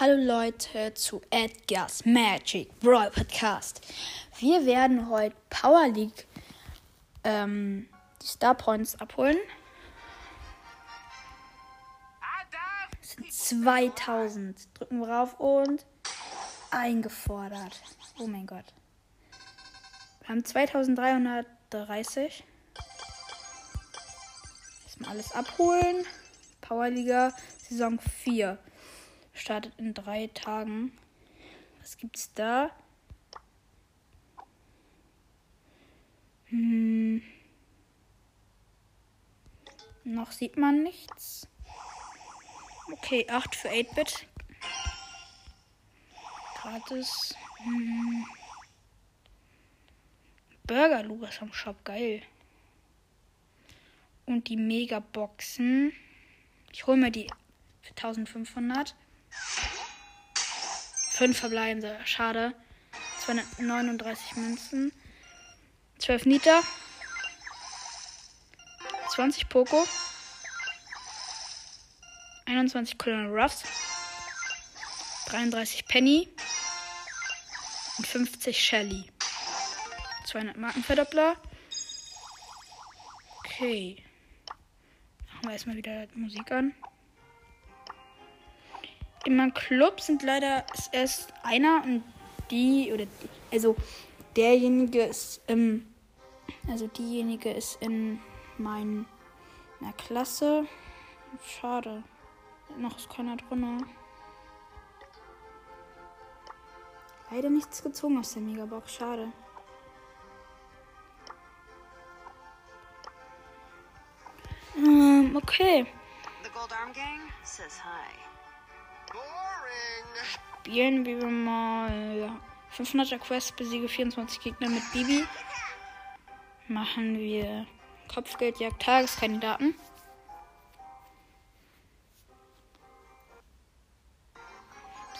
Hallo Leute zu Edgar's Magic Brawl Podcast. Wir werden heute Power League ähm, die Star Points abholen. Das sind 2000. Drücken wir rauf und eingefordert. Oh mein Gott. Wir haben 2330. Erstmal alles abholen. Powerliga Saison 4 startet in drei Tagen. Was gibt's da? Hm. Noch sieht man nichts. Okay, 8 für 8-Bit. Gratis. Hm. Burger Lugas am Shop, geil. Und die Megaboxen. Ich hole mir die für 1500. Fünf verbleibende. Schade. 239 Münzen. 12 Nita. 20 Poco. 21 Colonel Ruffs. 33 Penny. Und 50 Shelly. 200 Markenverdoppler. Okay. Machen wir erstmal wieder Musik an. In meinem Club sind leider erst einer und die oder also derjenige ist ähm, also diejenige ist in meiner Klasse. Schade. Noch ist keiner drin. Leider nichts gezogen aus der Megabox. Schade. Ähm, okay. The Gold Arm Gang says hi. Spielen wir mal 500er Quest, besiege 24 Gegner mit Bibi. Machen wir Kopfgeldjagd Tageskandidaten.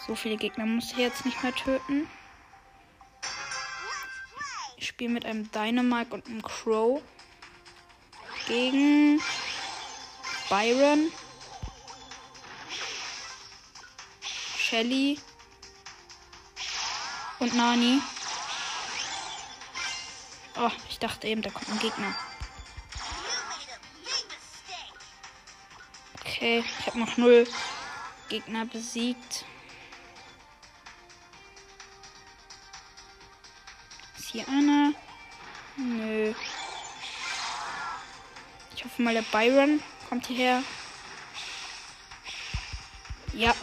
So viele Gegner muss ich jetzt nicht mehr töten. Ich spiele mit einem Dynamite und einem Crow gegen Byron, Shelly und Nani. Oh, ich dachte eben, da kommt ein Gegner. Okay, ich habe noch null Gegner besiegt. Ist hier einer? Nö. Ich hoffe mal, der Byron kommt hierher. Ja.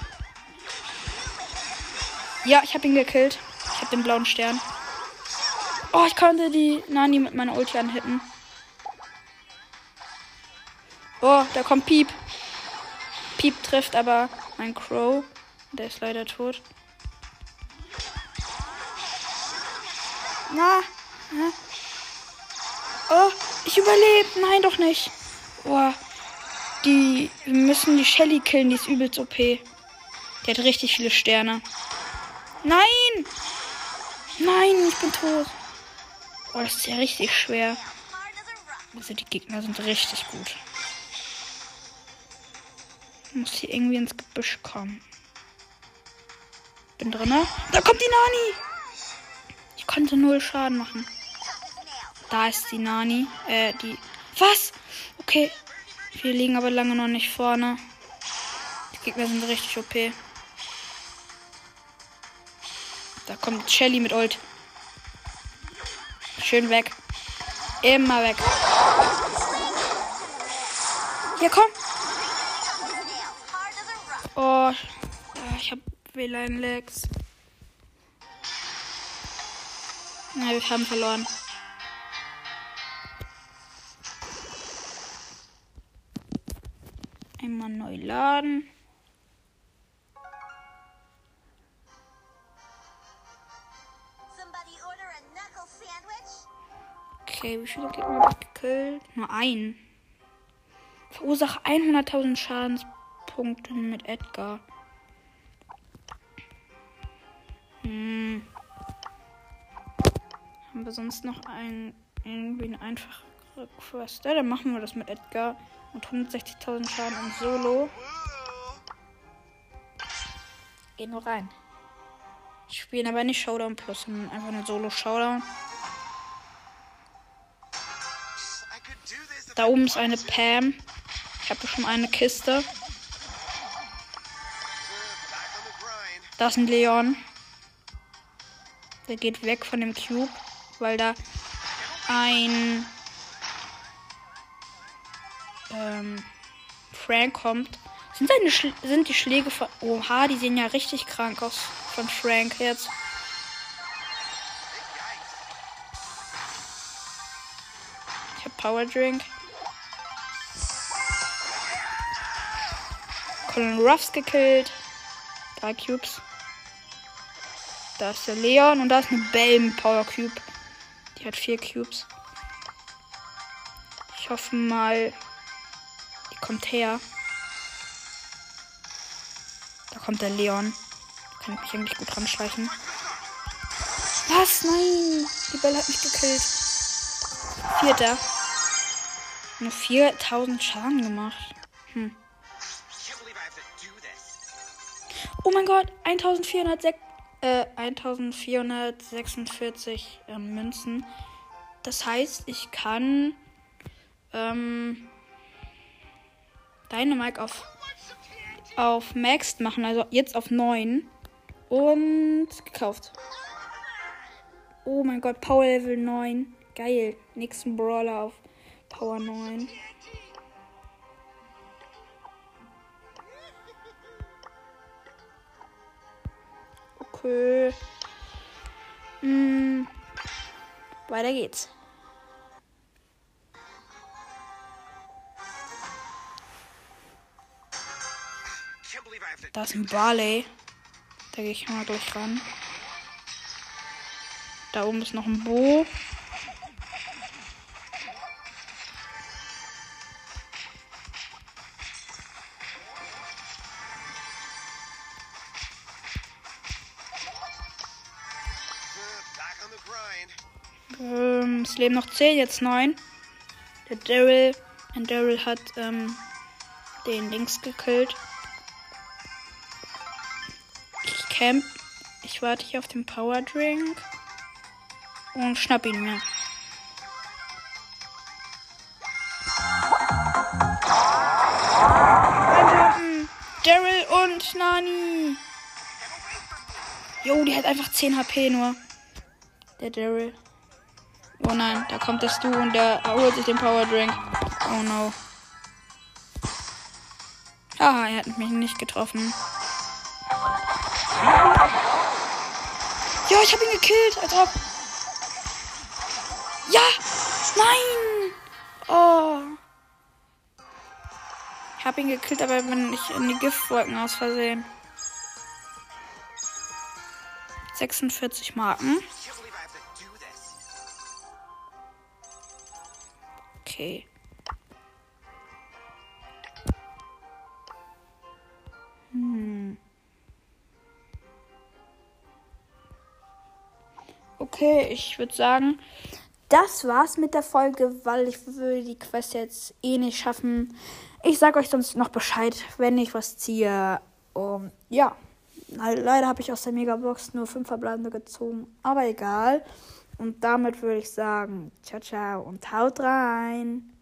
Ja, ich habe ihn gekillt. Ich habe den blauen Stern. Oh, ich konnte die Nani mit meiner Ulti anhitten. Oh, da kommt Piep. Piep trifft aber mein Crow. Der ist leider tot. Na. na. Oh, ich überlebe. Nein, doch nicht. Boah. Die wir müssen die Shelly killen, die ist übelst OP. Die hat richtig viele Sterne. Nein! Nein, ich bin tot. Oh, das ist ja richtig schwer. Also die Gegner sind richtig gut. Ich muss hier irgendwie ins Gebüsch kommen. Bin drinne. Da kommt die Nani! Ich konnte null Schaden machen. Da ist die Nani. Äh, die. Was? Okay. Wir liegen aber lange noch nicht vorne. Die Gegner sind richtig OP. Da kommt Shelly mit Ult. Schön weg. Immer weg. Hier, komm. Oh, ich hab WLAN-Lags. Na, wir haben verloren. Einmal neu laden. Okay, wie viele Gegner habe ich gekillt? Nur ein. Verursache 100.000 Schadenspunkte mit Edgar. Hm. Haben wir sonst noch ein, irgendwie eine einfache Quest? Ja, dann machen wir das mit Edgar. Und 160.000 Schaden im Solo. Geh nur rein. Ich spiele aber nicht Showdown Plus, sondern einfach nur Solo Showdown. Da oben ist eine Pam. Ich habe schon eine Kiste. Da ist ein Leon. Der geht weg von dem Cube, weil da ein ähm, Frank kommt. Sind, seine Schl sind die Schläge von. Oha, die sehen ja richtig krank aus von Frank jetzt. Ich hab Power Drink. Colin Ruffs gekillt. Drei Cubes. Da ist der Leon und da ist eine Belle mit Power Cube. Die hat vier Cubes. Ich hoffe mal, die kommt her. Da kommt der Leon. Kann ich mich eigentlich gut ranschleichen. Was? Nein! Die Belle hat mich gekillt. Vierter. Nur 4000 Schaden gemacht. Hm. Oh mein Gott, 1406, äh, 1446 ähm, Münzen. Das heißt, ich kann ähm, Dynamite auf, auf Maxed machen, also jetzt auf 9. Und gekauft. Oh mein Gott, Power Level 9. Geil. Nächsten Brawler auf Power 9. Okay. Hm. Weiter geht's. Da ist ein Barley. Da gehe ich mal gleich ran. Da oben ist noch ein Bo. Ähm, es leben noch 10, jetzt 9. Der Daryl. Und Daryl hat ähm, den links gekillt. Ich camp. Ich warte hier auf den Power Drink. Und schnapp ihn mir. Daryl und Nani. Jo, die hat einfach 10 HP nur. Der Daryl. Oh nein, da kommt das Du und der holt sich den Power Drink. Oh no. Ah, er hat mich nicht getroffen. Ja, ich habe ihn gekillt, als ob. Ja! Nein! Oh. Ich habe ihn gekillt, aber bin ich in die Giftwolken aus Versehen. 46 Marken. Okay. Hm. Okay, ich würde sagen, das war's mit der Folge, weil ich will die Quest jetzt eh nicht schaffen. Ich sag euch sonst noch Bescheid, wenn ich was ziehe. Um, ja, Le- leider habe ich aus der Megabox nur fünf verbleibende gezogen, aber egal. Und damit würde ich sagen, ciao, ciao und haut rein.